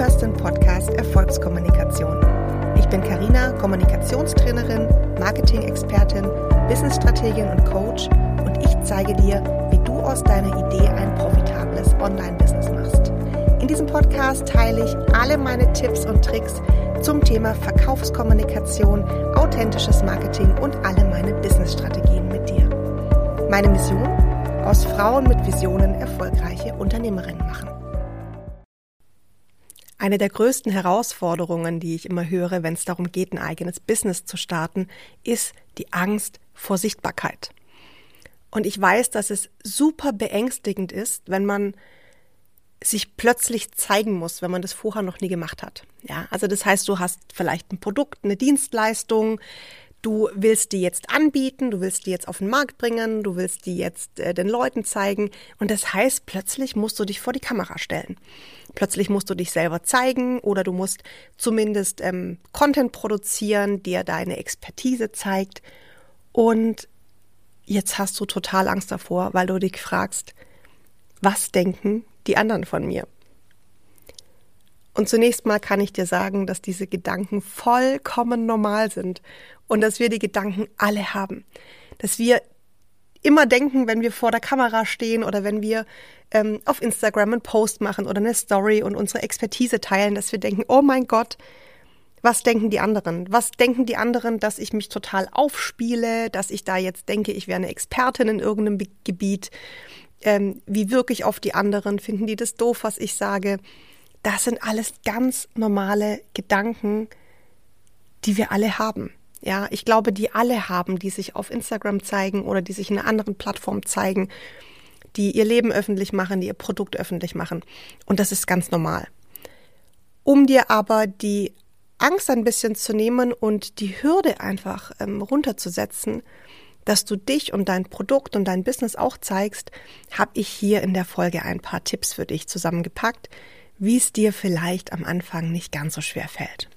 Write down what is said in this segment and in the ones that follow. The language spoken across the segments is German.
hörst den Podcast Erfolgskommunikation. Ich bin Karina, Kommunikationstrainerin, Marketing-Expertin, Business-Strategin und Coach und ich zeige dir, wie du aus deiner Idee ein profitables Online-Business machst. In diesem Podcast teile ich alle meine Tipps und Tricks zum Thema Verkaufskommunikation, authentisches Marketing und alle meine Business-Strategien mit dir. Meine Mission? Aus Frauen mit Visionen erfolgreiche Unternehmerinnen machen. Eine der größten Herausforderungen, die ich immer höre, wenn es darum geht, ein eigenes Business zu starten, ist die Angst vor Sichtbarkeit. Und ich weiß, dass es super beängstigend ist, wenn man sich plötzlich zeigen muss, wenn man das vorher noch nie gemacht hat. Ja, also das heißt, du hast vielleicht ein Produkt, eine Dienstleistung, Du willst die jetzt anbieten, du willst die jetzt auf den Markt bringen, du willst die jetzt äh, den Leuten zeigen. Und das heißt, plötzlich musst du dich vor die Kamera stellen. Plötzlich musst du dich selber zeigen oder du musst zumindest ähm, Content produzieren, der deine Expertise zeigt. Und jetzt hast du total Angst davor, weil du dich fragst, was denken die anderen von mir? Und zunächst mal kann ich dir sagen, dass diese Gedanken vollkommen normal sind und dass wir die Gedanken alle haben. Dass wir immer denken, wenn wir vor der Kamera stehen oder wenn wir ähm, auf Instagram einen Post machen oder eine Story und unsere Expertise teilen, dass wir denken, oh mein Gott, was denken die anderen? Was denken die anderen, dass ich mich total aufspiele, dass ich da jetzt denke, ich wäre eine Expertin in irgendeinem Gebiet? Ähm, wie wirke ich auf die anderen? Finden die das doof, was ich sage? Das sind alles ganz normale Gedanken, die wir alle haben. Ja, ich glaube, die alle haben, die sich auf Instagram zeigen oder die sich in einer anderen Plattform zeigen, die ihr Leben öffentlich machen, die ihr Produkt öffentlich machen. Und das ist ganz normal. Um dir aber die Angst ein bisschen zu nehmen und die Hürde einfach ähm, runterzusetzen, dass du dich und dein Produkt und dein Business auch zeigst, habe ich hier in der Folge ein paar Tipps für dich zusammengepackt, wie es dir vielleicht am Anfang nicht ganz so schwer fällt.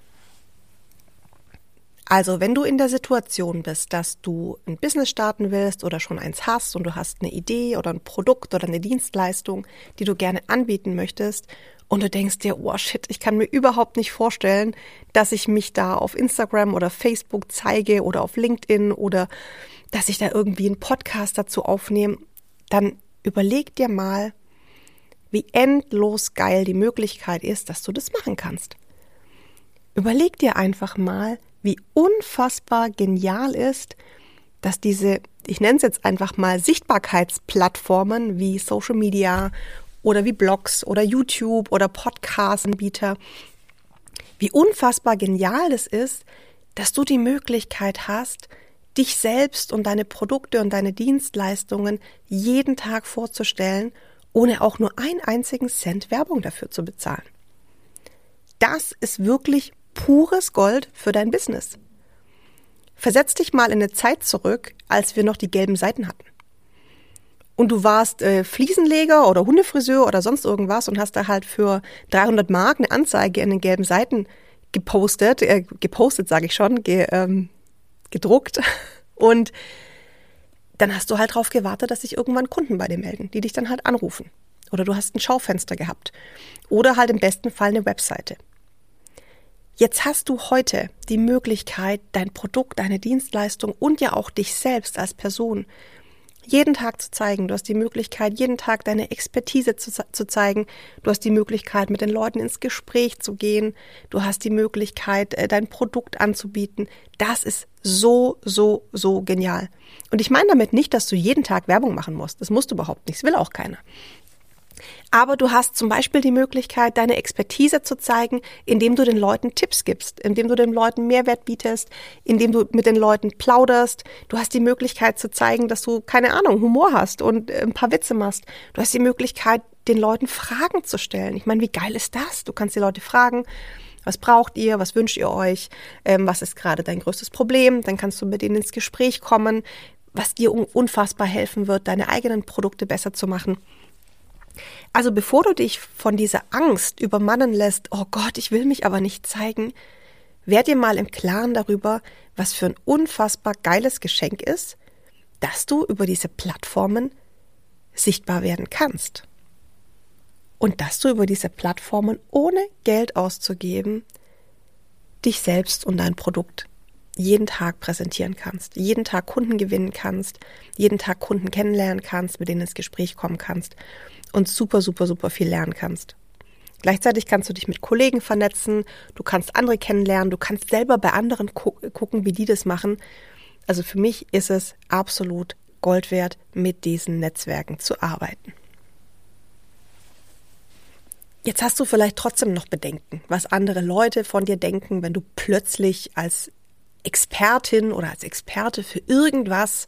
Also, wenn du in der Situation bist, dass du ein Business starten willst oder schon eins hast und du hast eine Idee oder ein Produkt oder eine Dienstleistung, die du gerne anbieten möchtest und du denkst dir, oh shit, ich kann mir überhaupt nicht vorstellen, dass ich mich da auf Instagram oder Facebook zeige oder auf LinkedIn oder dass ich da irgendwie einen Podcast dazu aufnehme, dann überleg dir mal, wie endlos geil die Möglichkeit ist, dass du das machen kannst. Überleg dir einfach mal, wie unfassbar genial ist, dass diese, ich nenne es jetzt einfach mal Sichtbarkeitsplattformen wie Social Media oder wie Blogs oder YouTube oder Podcast-Anbieter, wie unfassbar genial es ist, dass du die Möglichkeit hast, dich selbst und deine Produkte und deine Dienstleistungen jeden Tag vorzustellen ohne auch nur einen einzigen Cent Werbung dafür zu bezahlen. Das ist wirklich pures Gold für dein Business. Versetz dich mal in eine Zeit zurück, als wir noch die gelben Seiten hatten. Und du warst äh, Fliesenleger oder Hundefriseur oder sonst irgendwas und hast da halt für 300 Mark eine Anzeige in den gelben Seiten gepostet, äh, gepostet sage ich schon, ge, ähm, gedruckt und dann hast du halt drauf gewartet, dass sich irgendwann Kunden bei dir melden, die dich dann halt anrufen. Oder du hast ein Schaufenster gehabt. Oder halt im besten Fall eine Webseite. Jetzt hast du heute die Möglichkeit, dein Produkt, deine Dienstleistung und ja auch dich selbst als Person jeden Tag zu zeigen. Du hast die Möglichkeit, jeden Tag deine Expertise zu, zu, zeigen. Du hast die Möglichkeit, mit den Leuten ins Gespräch zu gehen. Du hast die Möglichkeit, äh, dein Produkt anzubieten. Das ist so, so, so genial. Und ich meine damit nicht, dass du jeden Tag Werbung machen musst. Das musst du überhaupt nicht. Das will auch keiner. Aber du hast zum Beispiel die Möglichkeit, deine Expertise zu zeigen, indem du den Leuten Tipps gibst, indem du den Leuten Mehrwert bietest, indem du mit den Leuten plauderst. Du hast die Möglichkeit zu zeigen, dass du, keine Ahnung, Humor hast und äh, ein paar Witze machst. Du hast die Möglichkeit, den Leuten Fragen zu stellen. Ich meine, wie geil ist das? Du kannst die Leute fragen, was braucht ihr? Was wünscht ihr euch? Ähm, was ist gerade dein größtes Problem? Dann kannst du mit ihnen ins Gespräch kommen, was dir unfassbar helfen wird, deine eigenen Produkte besser zu machen. Also bevor du dich von dieser Angst übermannen lässt, oh Gott, ich will mich aber nicht zeigen, werd dir mal im Klaren darüber, was für ein unfassbar geiles Geschenk ist, dass du über diese Plattformen sichtbar werden kannst. und dass du über diese Plattformen ohne Geld auszugeben dich selbst und dein Produkt jeden Tag präsentieren kannst, jeden Tag Kunden gewinnen kannst, jeden Tag Kunden kennenlernen kannst, mit denen ins Gespräch kommen kannst und super, super, super viel lernen kannst. Gleichzeitig kannst du dich mit Kollegen vernetzen, du kannst andere kennenlernen, du kannst selber bei anderen gu gucken, wie die das machen. Also für mich ist es absolut Gold wert, mit diesen Netzwerken zu arbeiten. Jetzt hast du vielleicht trotzdem noch Bedenken, was andere Leute von dir denken, wenn du plötzlich als Expertin oder als Experte für irgendwas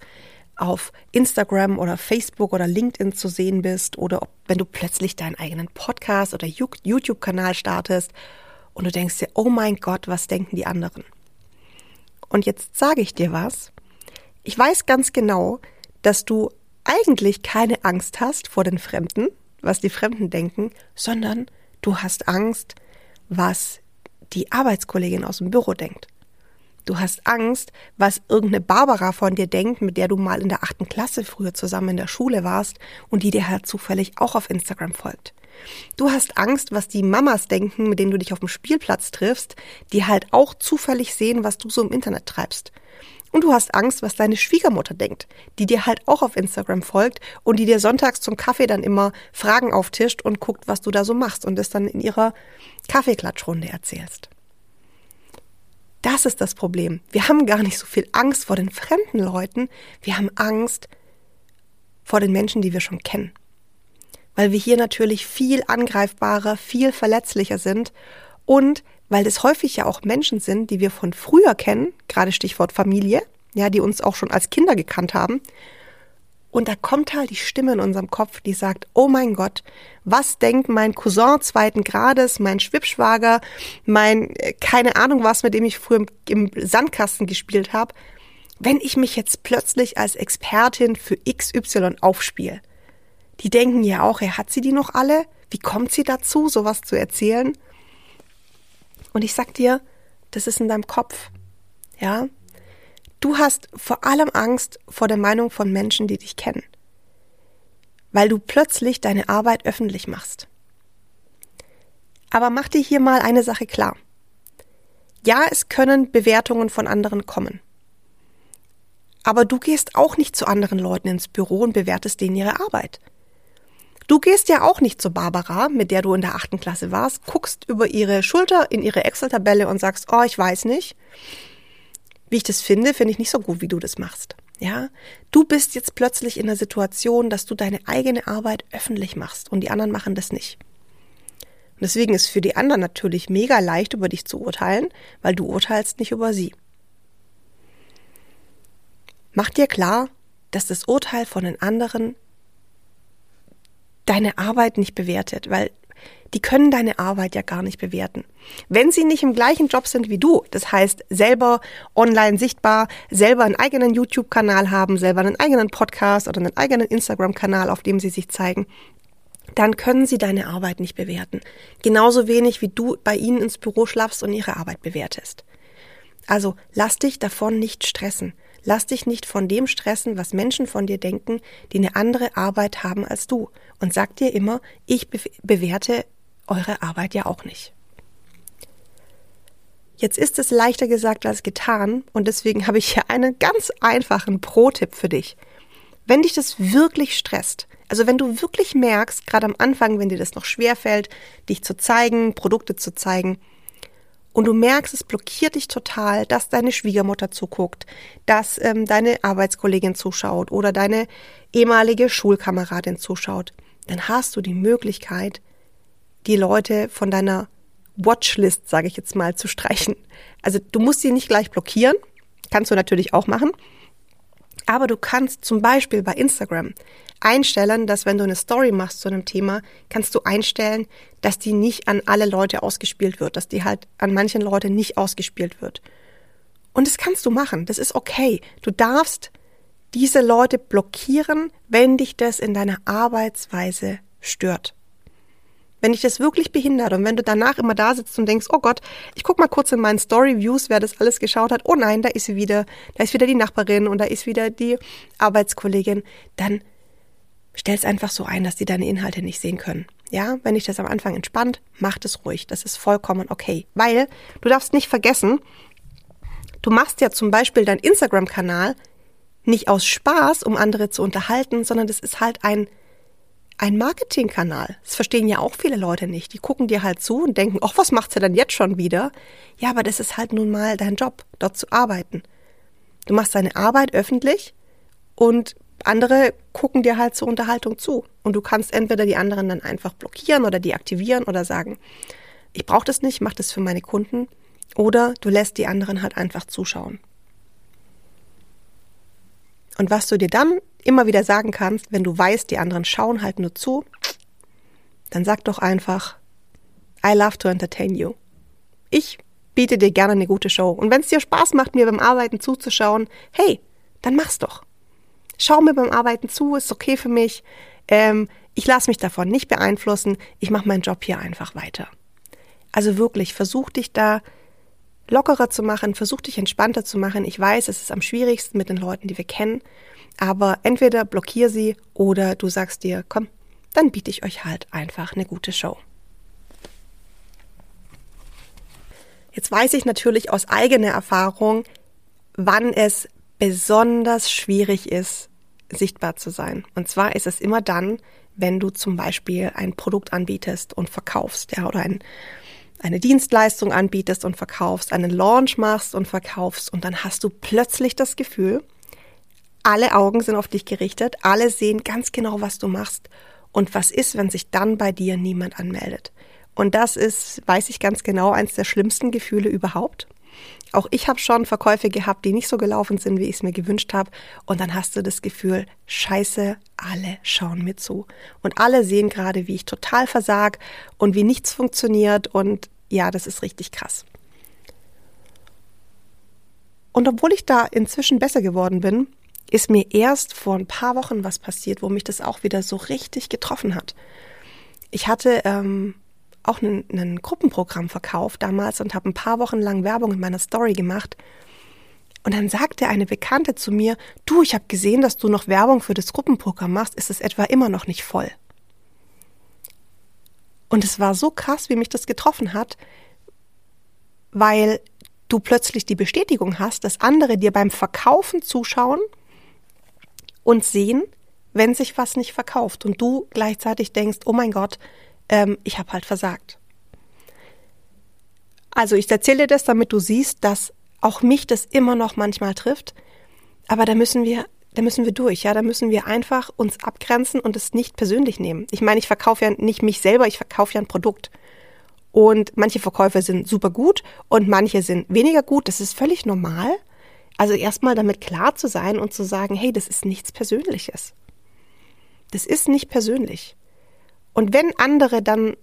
auf Instagram oder Facebook oder LinkedIn zu sehen bist oder ob, wenn du plötzlich deinen eigenen Podcast oder YouTube-Kanal startest und du denkst dir, oh mein Gott, was denken die anderen? Und jetzt sage ich dir was. Ich weiß ganz genau, dass du eigentlich keine Angst hast vor den Fremden, was die Fremden denken, sondern du hast Angst, was die Arbeitskollegin aus dem Büro denkt. Du hast Angst, was irgendeine Barbara von dir denkt, mit der du mal in der achten Klasse früher zusammen in der Schule warst und die dir halt zufällig auch auf Instagram folgt. Du hast Angst, was die Mamas denken, mit denen du dich auf dem Spielplatz triffst, die halt auch zufällig sehen, was du so im Internet treibst. Und du hast Angst, was deine Schwiegermutter denkt, die dir halt auch auf Instagram folgt und die dir sonntags zum Kaffee dann immer Fragen auftischt und guckt, was du da so machst und es dann in ihrer Kaffeeklatschrunde erzählst. Das ist das Problem. Wir haben gar nicht so viel Angst vor den fremden Leuten, wir haben Angst vor den Menschen, die wir schon kennen. Weil wir hier natürlich viel angreifbarer, viel verletzlicher sind und weil das häufig ja auch Menschen sind, die wir von früher kennen, gerade Stichwort Familie, ja, die uns auch schon als Kinder gekannt haben. Und da kommt halt die Stimme in unserem Kopf, die sagt, oh mein Gott, was denkt mein Cousin zweiten Grades, mein Schwibschwager, mein, äh, keine Ahnung was, mit dem ich früher im, Sandkasten gespielt habe, wenn ich mich jetzt plötzlich als Expertin für XY aufspiele. Die denken ja auch, er hat sie die noch alle? Wie kommt sie dazu, sowas zu erzählen? Und ich sag dir, das ist in deinem Kopf. Ja? Du hast vor allem Angst vor der Meinung von Menschen, die dich kennen. Weil du plötzlich deine Arbeit öffentlich machst. Aber mach dir hier mal eine Sache klar. Ja, es können Bewertungen von anderen kommen. Aber du gehst auch nicht zu anderen Leuten ins Büro und bewertest denen ihre Arbeit. Du gehst ja auch nicht zu Barbara, mit der du in der achten Klasse warst, guckst über ihre Schulter in ihre Excel-Tabelle und sagst, oh, ich weiß nicht. Wie ich das finde, finde ich nicht so gut, wie du das machst. Ja, du bist jetzt plötzlich in der Situation, dass du deine eigene Arbeit öffentlich machst und die anderen machen das nicht. Und deswegen ist für die anderen natürlich mega leicht, über dich zu urteilen, weil du urteilst nicht über sie. Mach dir klar, dass das Urteil von den anderen deine Arbeit nicht bewertet, weil die können deine Arbeit ja gar nicht bewerten. Wenn sie nicht im gleichen Job sind wie du, das heißt selber online sichtbar, selber einen eigenen YouTube-Kanal haben, selber einen eigenen Podcast oder einen eigenen Instagram-Kanal, auf dem sie sich zeigen, dann können sie deine Arbeit nicht bewerten. Genauso wenig wie du bei ihnen ins Büro schlafst und ihre Arbeit bewertest. Also lass dich davon nicht stressen. Lass dich nicht von dem stressen, was Menschen von dir denken, die eine andere Arbeit haben als du. Und sag dir immer, ich be bewerte eure Arbeit ja auch nicht. Jetzt ist es leichter gesagt als getan und deswegen habe ich hier einen ganz einfachen Pro-Tipp für dich. Wenn dich das wirklich stresst, also wenn du wirklich merkst, gerade am Anfang, wenn dir das noch schwer fällt, dich zu zeigen, Produkte zu zeigen, und du merkst, es blockiert dich total, dass deine Schwiegermutter zuguckt, dass ähm, deine Arbeitskollegin zuschaut oder deine ehemalige Schulkameradin zuschaut, dann hast du die Möglichkeit, die Leute von deiner Watchlist, sage ich jetzt mal, zu streichen. Also du musst sie nicht gleich blockieren, kannst du natürlich auch machen, aber du kannst zum Beispiel bei Instagram einstellen, dass wenn du eine Story machst zu einem Thema, kannst du einstellen, dass die nicht an alle Leute ausgespielt wird, dass die halt an manchen Leute nicht ausgespielt wird. Und das kannst du machen, das ist okay. Du darfst diese Leute blockieren, wenn dich das in deiner Arbeitsweise stört. Wenn dich das wirklich behindert und wenn du danach immer da sitzt und denkst, oh Gott, ich guck mal kurz in meinen Story Views, wer das alles geschaut hat. Oh nein, da ist sie wieder, da ist wieder die Nachbarin und da ist wieder die Arbeitskollegin, dann stell es einfach so ein, dass die deine Inhalte nicht sehen können. Ja, wenn dich das am Anfang entspannt, mach es ruhig. Das ist vollkommen okay. Weil du darfst nicht vergessen, du machst ja zum Beispiel deinen Instagram-Kanal nicht aus Spaß, um andere zu unterhalten, sondern das ist halt ein, ein Marketingkanal. Das verstehen ja auch viele Leute nicht. Die gucken dir halt zu und denken, ach, was macht sie denn jetzt schon wieder? Ja, aber das ist halt nun mal dein Job, dort zu arbeiten. Du machst deine Arbeit öffentlich und andere gucken dir halt zur Unterhaltung zu. Und du kannst entweder die anderen dann einfach blockieren oder deaktivieren oder sagen, ich brauche das nicht, mach das für meine Kunden. Oder du lässt die anderen halt einfach zuschauen. Und was du dir dann immer wieder sagen kannst, wenn du weißt, die anderen schauen halt nur zu, dann sag doch einfach, I love to entertain you. Ich biete dir gerne eine gute Show. Und wenn es dir Spaß macht, mir beim Arbeiten zuzuschauen, hey, dann mach's doch. Schau mir beim Arbeiten zu, ist okay für mich. Ähm, ich lasse mich davon nicht beeinflussen. Ich mache meinen Job hier einfach weiter. Also wirklich, versuch dich da lockerer zu machen, versuch dich entspannter zu machen. Ich weiß, es ist am schwierigsten mit den Leuten, die wir kennen, aber entweder blockier sie oder du sagst dir, komm, dann biete ich euch halt einfach eine gute Show. Jetzt weiß ich natürlich aus eigener Erfahrung, wann es besonders schwierig ist, sichtbar zu sein. Und zwar ist es immer dann, wenn du zum Beispiel ein Produkt anbietest und verkaufst, ja, oder ein, eine Dienstleistung anbietest und verkaufst, einen Launch machst und verkaufst und dann hast du plötzlich das Gefühl, alle Augen sind auf dich gerichtet, alle sehen ganz genau, was du machst. Und was ist, wenn sich dann bei dir niemand anmeldet? Und das ist, weiß ich ganz genau, eines der schlimmsten Gefühle überhaupt. Auch ich habe schon Verkäufe gehabt, die nicht so gelaufen sind, wie ich es mir gewünscht habe. Und dann hast du das Gefühl, scheiße, alle schauen mir zu. Und alle sehen gerade, wie ich total versag und wie nichts funktioniert. Und ja, das ist richtig krass. Und obwohl ich da inzwischen besser geworden bin, ist mir erst vor ein paar Wochen was passiert, wo mich das auch wieder so richtig getroffen hat. Ich hatte ähm, auch ein, Gruppenprogramm verkauft damals und habe ein paar Wochen lang Werbung in meiner Story gemacht. Und dann sagte eine Bekannte zu mir, du, ich habe gesehen, dass du noch Werbung für das Gruppenprogramm machst, ist es etwa immer noch nicht voll? Und es war so krass, wie mich das getroffen hat, weil du plötzlich die Bestätigung hast, dass andere dir beim Verkaufen zuschauen und sehen, wenn sich was nicht verkauft und du gleichzeitig denkst, oh mein Gott, ähm, ich habe halt versagt. Also ich erzähle dir das, damit du siehst, dass auch mich das immer noch manchmal trifft. Aber da müssen wir, da müssen wir durch, ja, da müssen wir einfach uns abgrenzen und es nicht persönlich nehmen. Ich meine, ich verkaufe ja nicht mich selber, ich verkaufe ja ein Produkt. Und manche Verkäufe sind super gut und manche sind weniger gut. Das ist völlig normal. Also erstmal damit klar zu sein und zu sagen, hey, das ist nichts Persönliches. Das ist nicht persönlich. Und wenn andere dann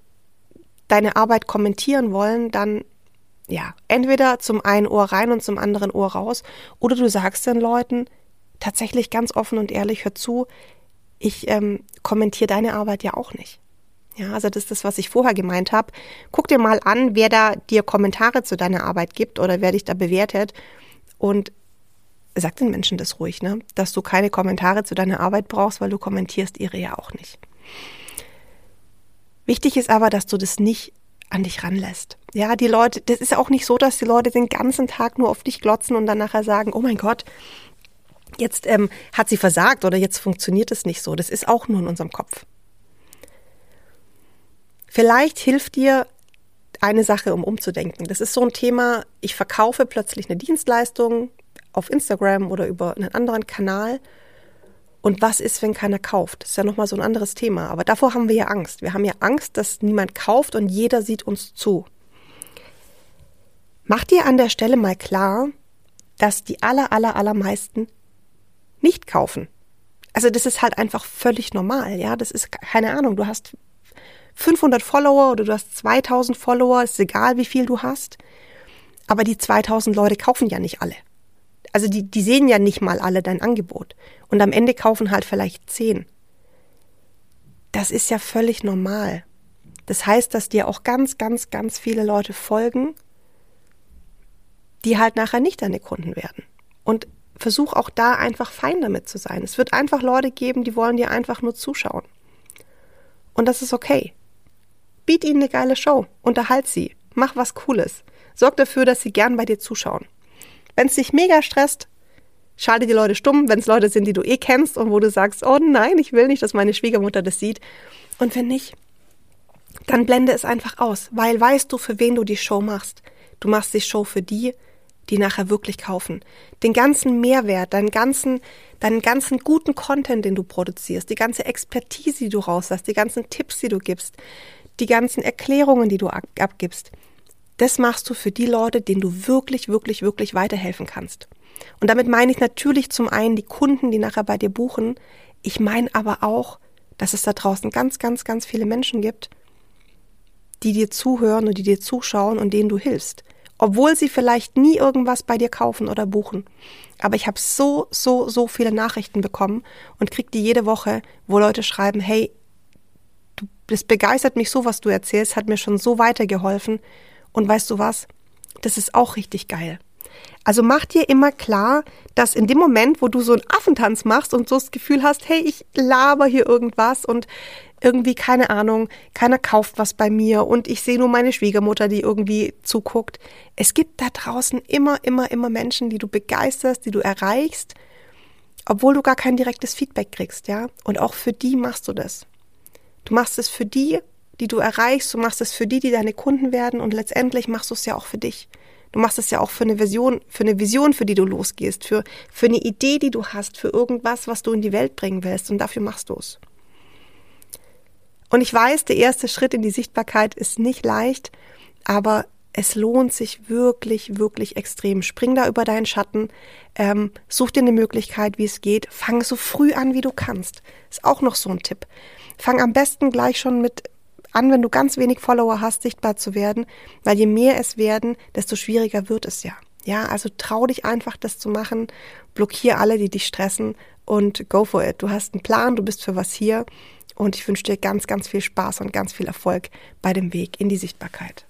deine Arbeit kommentieren wollen, dann ja, entweder zum einen Ohr rein und zum anderen Ohr raus, oder du sagst den Leuten tatsächlich ganz offen und ehrlich, hör zu, ich ähm, kommentiere deine Arbeit ja auch nicht. Ja, also das ist das, was ich vorher gemeint habe. Guck dir mal an, wer da dir Kommentare zu deiner Arbeit gibt oder wer dich da bewertet und sag den Menschen das ruhig, ne? Dass du keine Kommentare zu deiner Arbeit brauchst, weil du kommentierst ihre ja auch nicht. Wichtig ist aber, dass du das nicht an dich ranlässt. Ja, die Leute, das ist auch nicht so, dass die Leute den ganzen Tag nur auf dich glotzen und dann nachher sagen, oh mein Gott, jetzt ähm, hat sie versagt oder jetzt funktioniert es nicht so. Das ist auch nur in unserem Kopf. Vielleicht hilft dir eine Sache, um umzudenken. Das ist so ein Thema, ich verkaufe plötzlich eine Dienstleistung auf Instagram oder über einen anderen Kanal und was ist, wenn keiner kauft? Das ist ja nochmal so ein anderes Thema. Aber davor haben wir ja Angst. Wir haben ja Angst, dass niemand kauft und jeder sieht uns zu. Mach dir an der Stelle mal klar, dass die aller, aller, allermeisten nicht kaufen. Also das ist halt einfach völlig normal, ja. Das ist keine Ahnung. Du hast 500 Follower oder du hast 2000 Follower, ist egal, wie viel du hast. Aber die 2000 Leute kaufen ja nicht alle also die, die sehen ja nicht mal alle dein Angebot. Und am Ende kaufen halt vielleicht zehn. Das ist ja völlig normal. Das heißt, dass dir auch ganz, ganz, ganz viele Leute folgen, die halt nachher nicht deine Kunden werden. Und versuch auch da einfach fein damit zu sein. Es wird einfach Leute geben, die wollen dir einfach nur zuschauen. Und das ist okay. Biet ihnen eine geile Show, unterhalt sie, mach was Cooles. Sorg dafür, dass sie gern bei dir zuschauen. Wenn es dich mega stresst, schalte die Leute stumm, wenn es Leute sind, die du eh kennst und wo du sagst, oh nein, ich will nicht, dass meine Schwiegermutter das sieht. Und wenn nicht, dann blende es einfach aus, weil weißt du, für wen du die Show machst. Du machst die Show für die, die nachher wirklich kaufen. Den ganzen Mehrwert, deinen ganzen, deinen ganzen guten Content, den du produzierst, die ganze Expertise, die du rauslässt, die ganzen Tipps, die du gibst, die ganzen Erklärungen, die du abgibst, das machst du für die Leute, denen du wirklich, wirklich, wirklich weiterhelfen kannst. Und damit meine ich natürlich zum einen die Kunden, die nachher bei dir buchen. Ich meine aber auch, dass es da draußen ganz, ganz, ganz viele Menschen gibt, die dir zuhören und die dir zuschauen und denen du hilfst. Obwohl sie vielleicht nie irgendwas bei dir kaufen oder buchen. Aber ich habe so, so, so viele Nachrichten bekommen und krieg die jede Woche, wo Leute schreiben, hey, das begeistert mich so, was du erzählst, hat mir schon so weitergeholfen. Und weißt du was? Das ist auch richtig geil. Also mach dir immer klar, dass in dem Moment, wo du so einen Affentanz machst und so das Gefühl hast, hey, ich laber hier irgendwas und irgendwie, keine Ahnung, keiner kauft was bei mir und ich sehe nur meine Schwiegermutter, die irgendwie zuguckt. Es gibt da draußen immer, immer, immer Menschen, die du begeisterst, die du erreichst, obwohl du gar kein direktes Feedback kriegst, ja? Und auch für die machst du das. Du machst es für die, die du erreichst, du machst es für die, die deine Kunden werden und letztendlich machst du es ja auch für dich. Du machst es ja auch für eine Vision, für eine Vision, für die du losgehst, für, für eine Idee, die du hast, für irgendwas, was du in die Welt bringen willst und dafür machst du es. Und ich weiß, der erste Schritt in die Sichtbarkeit ist nicht leicht, aber es lohnt sich wirklich, wirklich extrem. Spring da über deinen Schatten, ähm, such dir eine Möglichkeit, wie es geht. Fang so früh an, wie du kannst. Ist auch noch so ein Tipp. Fang am besten gleich schon mit an, wenn du ganz wenig Follower hast, sichtbar zu werden, weil je mehr es werden, desto schwieriger wird es ja. Ja, also trau dich einfach, das zu machen. Blockier alle, die dich stressen und go for it. Du hast einen Plan, du bist für was hier und ich wünsche dir ganz, ganz viel Spaß und ganz viel Erfolg bei dem Weg in die Sichtbarkeit.